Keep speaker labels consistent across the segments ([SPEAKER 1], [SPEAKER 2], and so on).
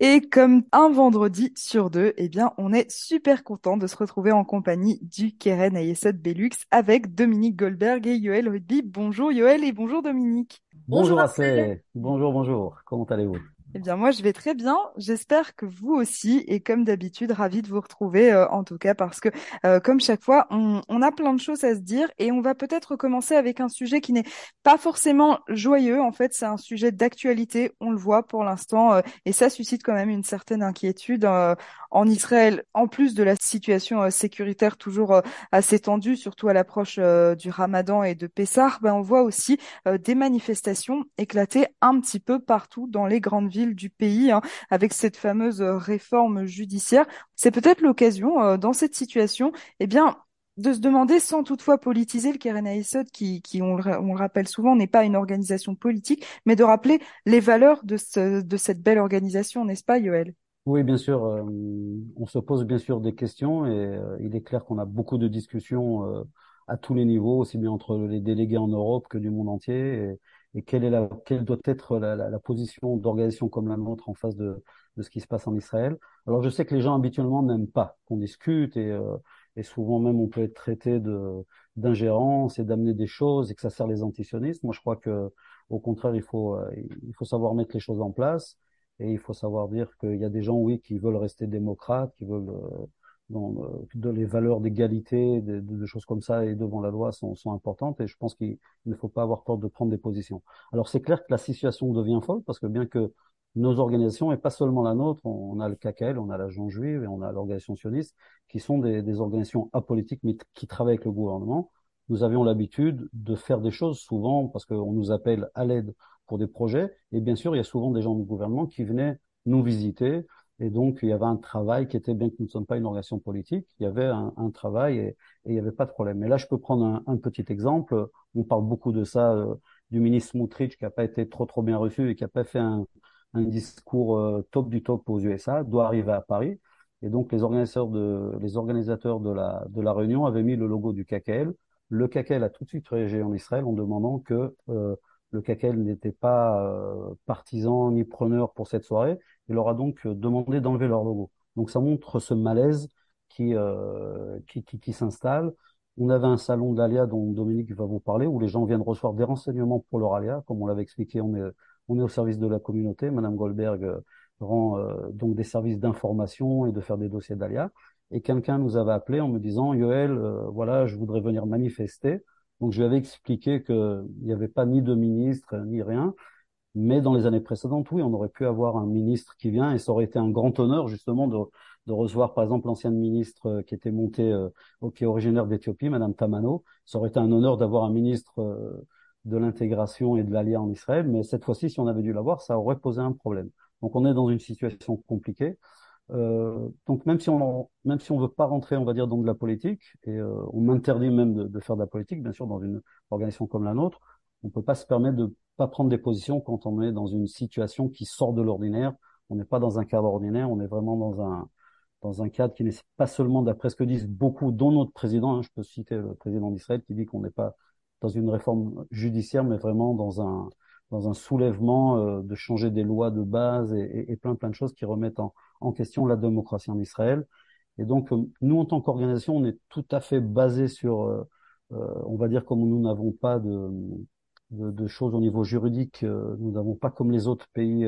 [SPEAKER 1] Et comme un vendredi sur deux, eh bien, on est super content de se retrouver en compagnie du Keren Ayesot Belux avec Dominique Goldberg et Yoël Rugby. Bonjour Yoël et bonjour Dominique.
[SPEAKER 2] Bonjour Asley, bonjour, bonjour, comment allez-vous?
[SPEAKER 1] Eh bien, moi, je vais très bien. J'espère que vous aussi. Et comme d'habitude, ravi de vous retrouver, euh, en tout cas, parce que, euh, comme chaque fois, on, a plein de choses à se dire. Et on va peut-être commencer avec un sujet qui n'est pas forcément joyeux. En fait, c'est un sujet d'actualité. On le voit pour l'instant. Euh, et ça suscite quand même une certaine inquiétude en Israël, en plus de la situation sécuritaire toujours assez tendue, surtout à l'approche du Ramadan et de Pessah, ben, on voit aussi des manifestations éclater un petit peu partout dans les grandes villes du pays, hein, avec cette fameuse euh, réforme judiciaire. C'est peut-être l'occasion, euh, dans cette situation, eh bien, de se demander, sans toutefois politiser le Keren Ayesod, qui, on, le, rappelle souvent, n'est pas une organisation politique, mais de rappeler les valeurs de, de cette belle organisation, n'est-ce pas, Yoël?
[SPEAKER 2] Oui, bien sûr. Euh, on se pose bien sûr des questions et euh, il est clair qu'on a beaucoup de discussions euh, à tous les niveaux, aussi bien entre les délégués en Europe que du monde entier. Et, et quelle, est la, quelle doit être la, la, la position d'organisation comme la nôtre en face de, de, ce qui se passe en Israël. Alors je sais que les gens habituellement n'aiment pas qu'on discute et, euh, et, souvent même on peut être traité de d'ingérence et d'amener des choses et que ça sert les antisionistes. Moi je crois que au contraire il faut euh, il faut savoir mettre les choses en place et il faut savoir dire qu'il y a des gens oui qui veulent rester démocrates, qui veulent euh, dans, de les valeurs d'égalité, de, de, choses comme ça et devant la loi sont, sont importantes et je pense qu'il ne faut pas avoir peur de prendre des positions. Alors c'est clair que la situation devient folle parce que bien que nos organisations, et pas seulement la nôtre, on, a le KKL, on a la Jean Juive et on a l'organisation sioniste, qui sont des, des, organisations apolitiques mais qui travaillent avec le gouvernement. Nous avions l'habitude de faire des choses souvent parce qu'on nous appelle à l'aide pour des projets et bien sûr il y a souvent des gens du gouvernement qui venaient nous visiter et donc, il y avait un travail qui était, bien que nous ne sommes pas une organisation politique, il y avait un, un travail et, il n'y avait pas de problème. Mais là, je peux prendre un, un petit exemple. On parle beaucoup de ça, euh, du ministre Smotrich qui n'a pas été trop, trop bien reçu et qui n'a pas fait un, un discours euh, top du top aux USA, doit arriver à Paris. Et donc, les organisateurs de, les organisateurs de la, de la réunion avaient mis le logo du KKL. Le KKL a tout de suite réagi en Israël en demandant que euh, le KKL n'était pas euh, partisan ni preneur pour cette soirée. Il leur a donc euh, demandé d'enlever leur logo. Donc ça montre ce malaise qui, euh, qui, qui, qui s'installe. On avait un salon d'Alia dont Dominique va vous parler, où les gens viennent recevoir des renseignements pour leur Alia. Comme on l'avait expliqué, on est, on est au service de la communauté. Madame Goldberg euh, rend euh, donc des services d'information et de faire des dossiers d'Alia. Et quelqu'un nous avait appelé en me disant, Yoël, euh, voilà, je voudrais venir manifester. Donc je lui avais expliqué qu'il n'y avait pas ni de ministre ni rien, mais dans les années précédentes, oui, on aurait pu avoir un ministre qui vient et ça aurait été un grand honneur justement de, de recevoir par exemple l'ancienne ministre euh, qui était montée, euh, qui est originaire d'Éthiopie, Madame Tamano. Ça aurait été un honneur d'avoir un ministre euh, de l'intégration et de l'alliance en Israël, mais cette fois-ci, si on avait dû l'avoir, ça aurait posé un problème. Donc on est dans une situation compliquée. Euh, donc même si on même si on veut pas rentrer, on va dire dans de la politique et euh, on m'interdit même de, de, faire de la politique, bien sûr, dans une organisation comme la nôtre, on peut pas se permettre de pas prendre des positions quand on est dans une situation qui sort de l'ordinaire. On n'est pas dans un cadre ordinaire, on est vraiment dans un dans un cadre qui n'est pas seulement d'après ce que disent beaucoup, dont notre président. Hein, je peux citer le président d'Israël qui dit qu'on n'est pas dans une réforme judiciaire, mais vraiment dans un dans un soulèvement euh, de changer des lois de base et, et, et, plein plein de choses qui remettent en, en question la démocratie en Israël. Et donc, euh, nous, en tant qu'organisation, on est tout à fait basé sur, euh, euh, on va dire, comme nous n'avons pas de, choses au niveau juridique, nous n'avons pas comme les autres pays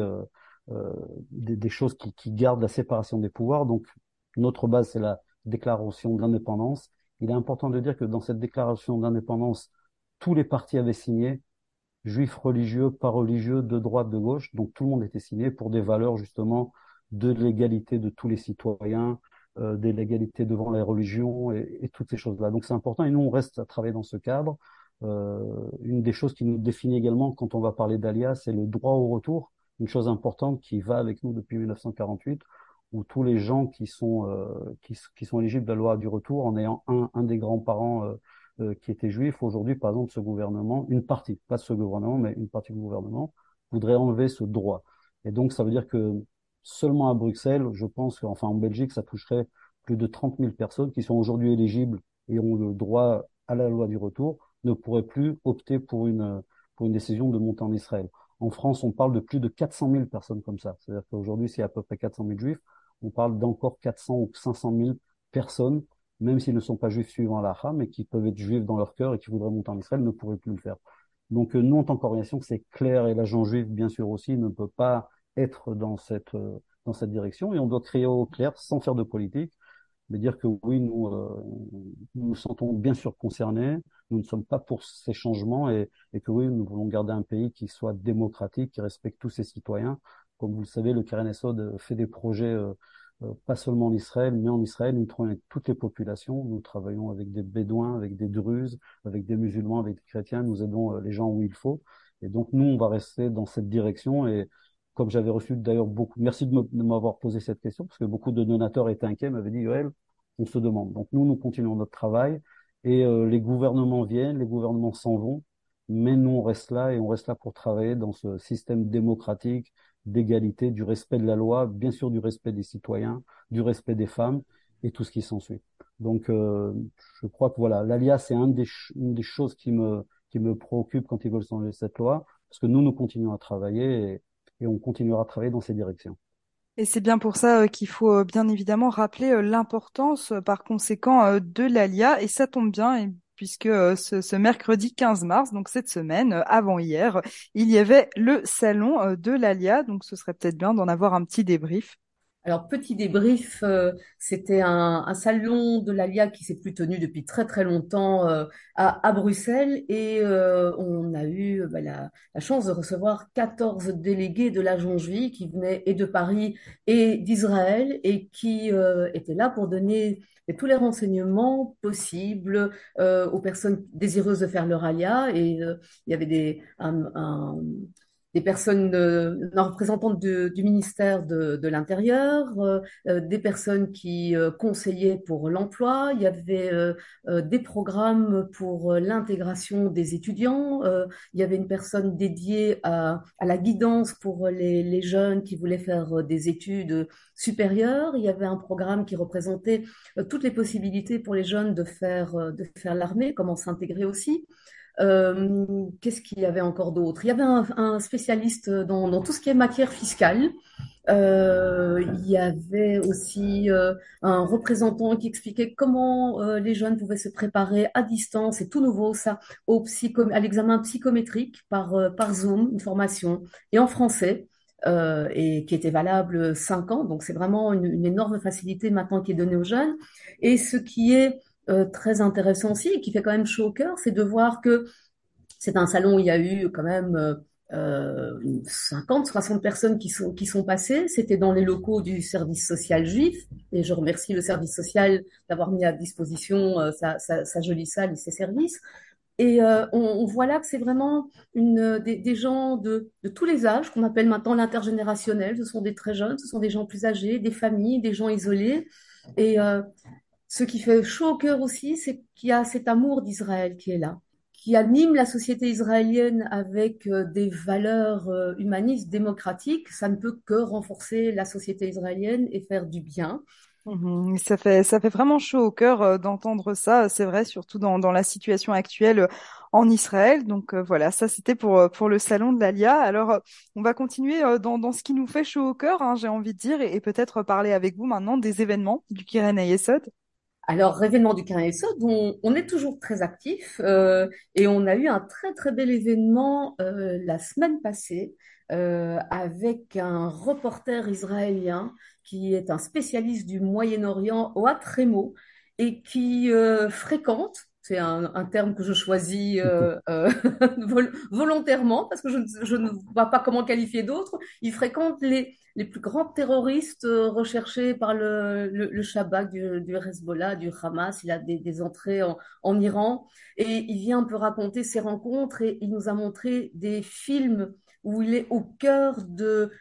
[SPEAKER 2] des, des, choses qui, qui, gardent la séparation des pouvoirs. Donc, notre base, c'est la déclaration d'indépendance. Il est important de dire que dans cette déclaration d'indépendance, tous les partis avaient signé, juifs religieux, pas religieux, de droite, de gauche, donc tout le monde était signé pour des valeurs justement de l'égalité de tous les citoyens, euh, de l'égalité devant les religions et, toutes ces choses-là. Donc c'est important et nous on reste à travailler dans ce cadre. Euh, une des choses qui nous définit également quand on va parler d'Alia, c'est le droit au retour, une chose importante qui va avec nous depuis 1948, où tous les gens qui sont euh, qui, qui, sont éligibles à la loi du retour, en ayant un, un des grands-parents euh, euh, qui était juif, aujourd'hui par exemple ce gouvernement, une partie, pas ce gouvernement, mais une partie du gouvernement, voudrait enlever ce droit. Et donc ça veut dire que seulement à Bruxelles, je pense qu'enfin en Belgique, ça toucherait plus de 30 000 personnes qui sont aujourd'hui éligibles et ont le droit à la loi du retour, ne pourraient plus opter pour une, pour une décision de monter en Israël. En France, on parle de plus de 400 000 personnes comme ça. C'est-à-dire qu'aujourd'hui, c'est à peu près 400 000 juifs. On parle d'encore 400 ou 500 000 personnes, même s'ils ne sont pas juifs suivant l'Acha, mais qui peuvent être juifs dans leur cœur et qui voudraient monter en Israël, ne pourraient plus le faire. Donc nous, en tant qu'organisation, c'est clair, et l'agent juif, bien sûr aussi, ne peut pas être dans cette, dans cette direction, et on doit créer au clair, sans faire de politique, de dire que oui, nous, euh, nous sentons bien sûr concernés, nous ne sommes pas pour ces changements et, et, que oui, nous voulons garder un pays qui soit démocratique, qui respecte tous ses citoyens. Comme vous le savez, le Esod fait des projets euh, euh, pas seulement en Israël, mais en Israël, nous travaillons avec toutes les populations. Nous travaillons avec des Bédouins, avec des Druzes, avec des musulmans, avec des chrétiens. Nous aidons les gens où il faut. Et donc, nous, on va rester dans cette direction et comme j'avais reçu d'ailleurs beaucoup, merci de m'avoir posé cette question, parce que beaucoup de donateurs étaient inquiets, m'avaient dit, Yoel, on se demande. Donc nous, nous continuons notre travail, et euh, les gouvernements viennent, les gouvernements s'en vont, mais nous, on reste là, et on reste là pour travailler dans ce système démocratique, d'égalité, du respect de la loi, bien sûr du respect des citoyens, du respect des femmes, et tout ce qui s'ensuit. Donc, euh, je crois que voilà, l'ALIA, c'est une des, choses qui me, qui me préoccupe quand ils veulent changer cette loi, parce que nous, nous continuons à travailler, et, et on continuera à travailler dans ces directions.
[SPEAKER 1] Et c'est bien pour ça euh, qu'il faut euh, bien évidemment rappeler euh, l'importance par conséquent de l'ALIA et ça tombe bien puisque ce, ce, mercredi 15 mars, donc cette semaine, avant hier, il y avait le salon de l'ALIA, donc ce serait peut-être bien d'en avoir un petit débrief.
[SPEAKER 3] Alors, petit débrief, euh, c'était un, salon de l'ALIA qui s'est plus tenu depuis très très longtemps euh, à, Bruxelles et euh, on a eu bah, la, chance de recevoir 14 délégués de la Jongevie qui venaient et de Paris et d'Israël et qui étaient là pour donner tous les renseignements possibles aux personnes désireuses de faire leur ALIA. Et il y avait des, un des personnes euh, représentantes du ministère de, de l'Intérieur, euh, euh, des personnes qui euh, conseillaient pour l'emploi, il y avait des programmes pour l'intégration des étudiants, il y avait une personne dédiée à, à la guidance pour les, les, jeunes qui voulaient faire des études supérieures, il y avait un programme qui représentait toutes les possibilités pour les jeunes de faire, de faire l'armée, comment s'intégrer aussi. Euh, Qu'est-ce qu'il y avait encore d'autre? Il y avait un, spécialiste dans, tout ce qui est matière fiscale. Euh, il y avait aussi euh, un représentant qui expliquait comment les jeunes pouvaient se préparer à distance, c'est tout nouveau ça, au à l'examen psychométrique par, par Zoom, une formation, et en français. Et qui était valable cinq ans. Donc c'est vraiment une, une, énorme facilité maintenant qui est donnée aux jeunes. Et ce qui est euh, très intéressant aussi et qui fait quand même chaud au cœur, c'est de voir que c'est un salon où il y a eu quand même euh, 50, 60 personnes qui sont, qui sont passées. C'était dans les locaux du service social juif. Et je remercie le service social d'avoir mis à disposition euh, sa, sa, jolie salle et ses services. Et euh, on, voit là que c'est vraiment une, des, des gens de, de, tous les âges, qu'on appelle maintenant l'intergénérationnel. Ce sont des très jeunes, ce sont des gens plus âgés, des familles, des gens isolés. Et euh, ce qui fait chaud au cœur aussi, c'est qu'il y a cet amour d'Israël qui est là, qui anime la société israélienne avec euh, des valeurs euh, humanistes, démocratiques. Ça ne peut que renforcer la société israélienne et faire du bien.
[SPEAKER 1] Mmh, ça fait ça fait vraiment chaud au cœur euh, d'entendre ça. C'est vrai, surtout dans, dans la situation actuelle en Israël. Donc voilà, ça c'était pour pour le salon de l'Alia. Alors on va continuer dans, dans ce qui nous fait chaud au cœur, hein, j'ai envie de dire, et, peut-être parler avec vous maintenant des événements du Kiren Ayesod.
[SPEAKER 3] Alors, événement du Carré on, on est toujours très actif euh, et on a eu un très très bel événement euh, la semaine passée euh, avec un reporter israélien qui est un spécialiste du Moyen-Orient au Hatremo et qui fréquente c'est un, un, terme que je choisis euh, euh, volontairement parce que je, je, ne vois pas comment qualifier d'autres. Il fréquente les, les plus grands terroristes euh, recherchés par le, le, le Shabak du, du, Hezbollah, du Hamas. Il a des, des entrées en, en, Iran et il vient un peu raconter ses rencontres et il nous a montré des films où il est au cœur de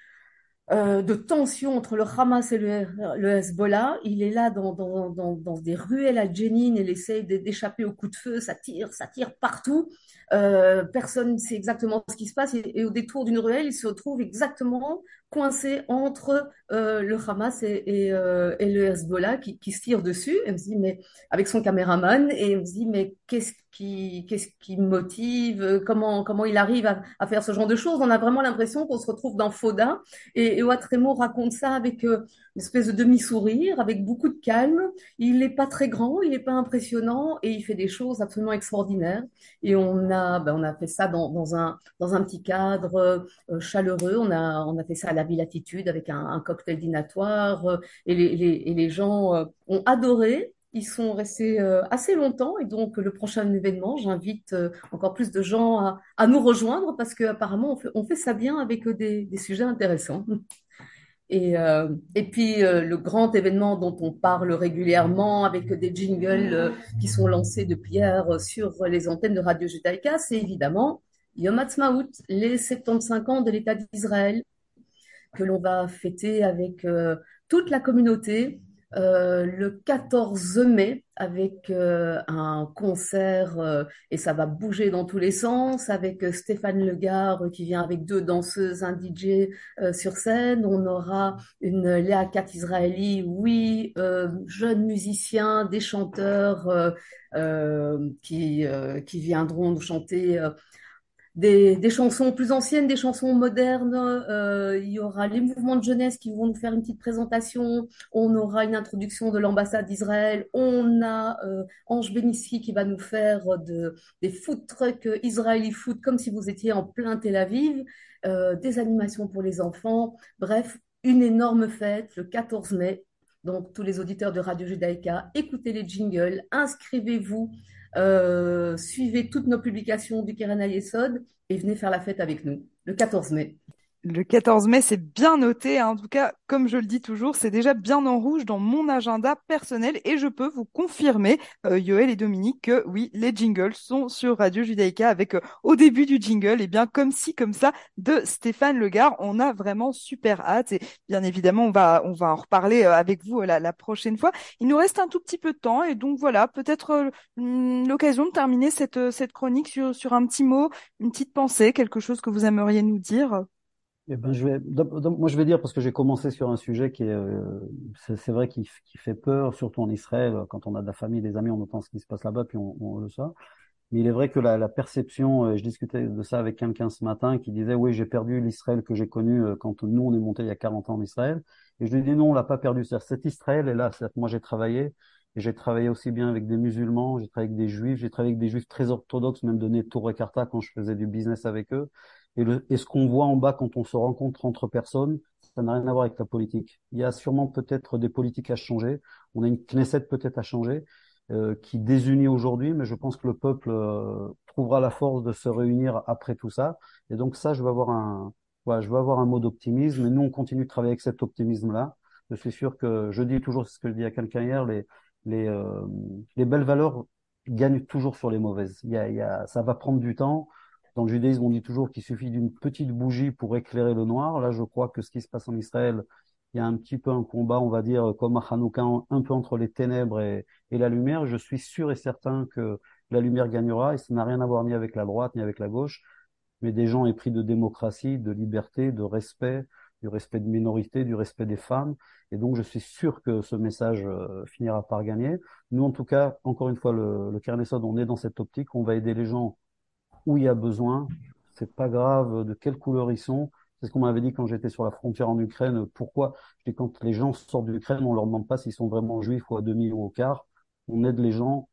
[SPEAKER 3] euh, de tension entre le Hamas et le, le Hezbollah. Il est là dans, dans, dans, dans des ruelles à Jenin et il essaye d'échapper aux coups de feu. Ça tire, ça tire partout. Euh, personne ne sait exactement ce qui se passe. Et, au détour d'une ruelle, il se retrouve exactement coincé entre euh, le Hamas euh, et, le Hezbollah qui, qui se tire dessus. On se dit, mais avec son caméraman, et on se dit, mais qu'est-ce qui, qu'est-ce qui motive? Comment, comment il arrive à, faire ce genre de choses? On a vraiment l'impression qu'on se retrouve dans Foda. Et, et raconte ça avec euh, une espèce de demi-sourire, avec beaucoup de calme. Il n'est pas très grand, il n'est pas impressionnant, et il fait des choses absolument extraordinaires. Et on a, ben, on a fait ça dans, un, dans un petit cadre chaleureux. On a, on a fait ça à la Ville Attitude avec un, cocktail dînatoire. Euh, et, les, gens euh, ont adoré. Ils sont restés euh, assez longtemps. Et donc, le prochain événement, j'invite encore plus de gens à, nous rejoindre parce qu'apparemment, on fait, ça bien avec des, sujets intéressants. Et, puis le grand événement dont on parle régulièrement avec des jingles qui sont lancés depuis hier sur les antennes de Radio Judaïka, c'est évidemment Yom Ha'atzmaut, les 75 ans de l'État d'Israël, que l'on va fêter avec toute la communauté euh, le 14 mai avec euh, un concert euh, et ça va bouger dans tous les sens avec Stéphane Legard qui vient avec deux danseuses, un DJ sur scène. On aura une Léa Kat Israeli, oui, jeunes musiciens, des chanteurs qui, qui viendront nous chanter des, chansons plus anciennes, des chansons modernes. Euh, il y aura les mouvements de jeunesse qui vont nous faire une petite présentation. On aura une introduction de l'ambassade d'Israël. On a euh, Ange Benissi qui va nous faire de, des food trucks Israeli food comme si vous étiez en plein Tel Aviv. Euh, des animations pour les enfants. Bref, une énorme fête le 14 mai. Donc, tous les auditeurs de Radio Judaïka, écoutez les jingles, inscrivez-vous. Euh, suivez toutes nos publications du Keren Yesod et venez faire la fête avec nous le 14 mai.
[SPEAKER 1] Le 14 mai, c'est bien noté. Hein. En tout cas, comme je le dis toujours, c'est déjà bien en rouge dans mon agenda personnel et je peux vous confirmer, euh, et Dominique, que oui, les jingles sont sur Radio Judaïka avec euh, au début du jingle, et bien comme ci, comme ça, de Stéphane Legard. On a vraiment super hâte et bien évidemment, on va, on va en reparler euh, avec vous euh, la, la, prochaine fois. Il nous reste un tout petit peu de temps et donc voilà, peut-être euh, l'occasion de terminer cette, cette chronique sur, sur un petit mot, une petite pensée, quelque chose que vous aimeriez nous dire.
[SPEAKER 2] Eh ben, je vais, moi, je vais dire parce que j'ai commencé sur un sujet qui est, euh, c'est vrai, qui, qui, fait peur, surtout en Israël, quand on a de la famille, des amis, on entend ce qui se passe là-bas, puis on, on, le sait. Mais il est vrai que la, la perception, euh, je discutais de ça avec quelqu'un ce matin qui disait, oui, j'ai perdu l'Israël que j'ai connu euh, quand nous on est monté il y a 40 ans en Israël. Et je lui dis non, on l'a pas perdu. C'est cet Israël est là. moi, j'ai travaillé et j'ai travaillé aussi bien avec des musulmans, j'ai travaillé avec des juifs, j'ai travaillé avec des juifs très orthodoxes, même de Tour et Carta quand je faisais du business avec eux. Et, le, et ce qu'on voit en bas quand on se rencontre entre personnes, ça n'a rien à voir avec la politique. Il y a sûrement peut-être des politiques à changer. On a une Knesset peut-être à changer, euh, qui désunit aujourd'hui, mais je pense que le peuple euh, trouvera la force de se réunir après tout ça. Et donc ça, je vais avoir un, voilà, je vais avoir un mot d'optimisme. Et nous, on continue de travailler avec cet optimisme-là. Je suis sûr que, je dis toujours, ce que je dis à quelqu'un hier, les, les, euh, les belles valeurs gagnent toujours sur les mauvaises. Il y a, il y a, ça va prendre du temps. Dans le judaïsme, on dit toujours qu'il suffit d'une petite bougie pour éclairer le noir. Là, je crois que ce qui se passe en Israël, il y a un petit peu un combat, on va dire, comme à Hanouka, un peu entre les ténèbres et, la lumière. Je suis sûr et certain que la lumière gagnera et ça n'a rien à voir ni avec la droite ni avec la gauche, mais des gens épris de démocratie, de liberté, de respect, du respect de minorité, du respect des femmes. Et donc, je suis sûr que ce message euh, finira par gagner. Nous, en tout cas, encore une fois, le, le on est dans cette optique. On va aider les gens où il y a besoin. C'est pas grave de quelle couleur ils sont. C'est ce qu'on m'avait dit quand j'étais sur la frontière en Ukraine. Pourquoi? Je dis quand les gens sortent d'Ukraine, on leur demande pas s'ils sont vraiment juifs ou à demi ou au quart. On aide les gens,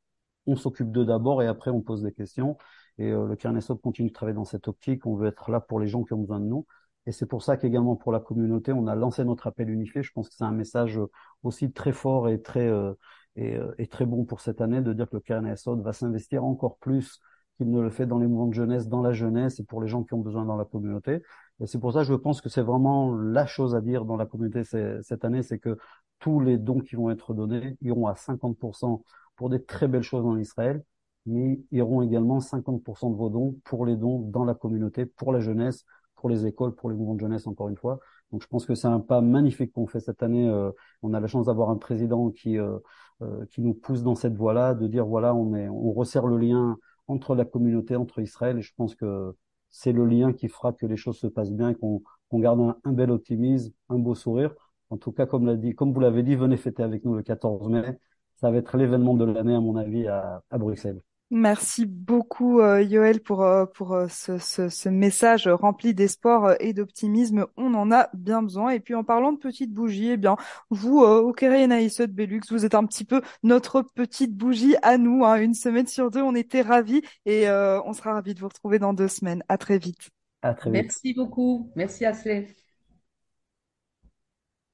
[SPEAKER 2] on s'occupe d'eux d'abord et après on pose des questions. Et euh, le Carnesop continue de travailler dans cette optique. On veut être là pour les gens qui ont besoin de nous. Et c'est pour ça qu'également pour la communauté, on a lancé notre appel unifié. Je pense que c'est un message aussi très fort et très euh, et, euh, et, très bon pour cette année de dire que le KNSO va s'investir encore plus qu'il ne le fait dans les mouvements de jeunesse, dans la jeunesse et pour les gens qui ont besoin dans la communauté. Et c'est pour ça je pense que c'est vraiment la chose à dire dans la communauté cette année, c'est que tous les dons qui vont être donnés iront à 50% pour des très belles choses en Israël, mais iront également 50% de vos dons pour les dons dans la communauté, pour la jeunesse, pour les écoles, pour les mouvements de jeunesse, encore une fois. Donc je pense que c'est un pas magnifique qu'on fait cette année. Euh, on a la chance d'avoir un président qui euh, euh, qui nous pousse dans cette voie-là, de dire voilà, on est, on resserre le lien entre la communauté, entre Israël. Et je pense que c'est le lien qui fera que les choses se passent bien, qu'on garde un, un, bel optimisme, un beau sourire. En tout cas, comme l'a dit, comme vous l'avez dit, venez fêter avec nous le 14 mai. Ça va être l'événement de l'année, à mon avis, à, à Bruxelles.
[SPEAKER 1] Merci beaucoup euh, Yoël pour euh, pour euh, ce, ce, ce, message rempli d'espoir et d'optimisme. On en a bien besoin. Et puis en parlant de petites bougies, eh bien vous au Kéré de Belux, vous êtes un petit peu notre petite bougie à nous. Hein. Une semaine sur deux, on était ravis et on sera ravis de vous retrouver dans deux semaines. À très vite.
[SPEAKER 2] À très vite.
[SPEAKER 3] Merci beaucoup. Merci Asley.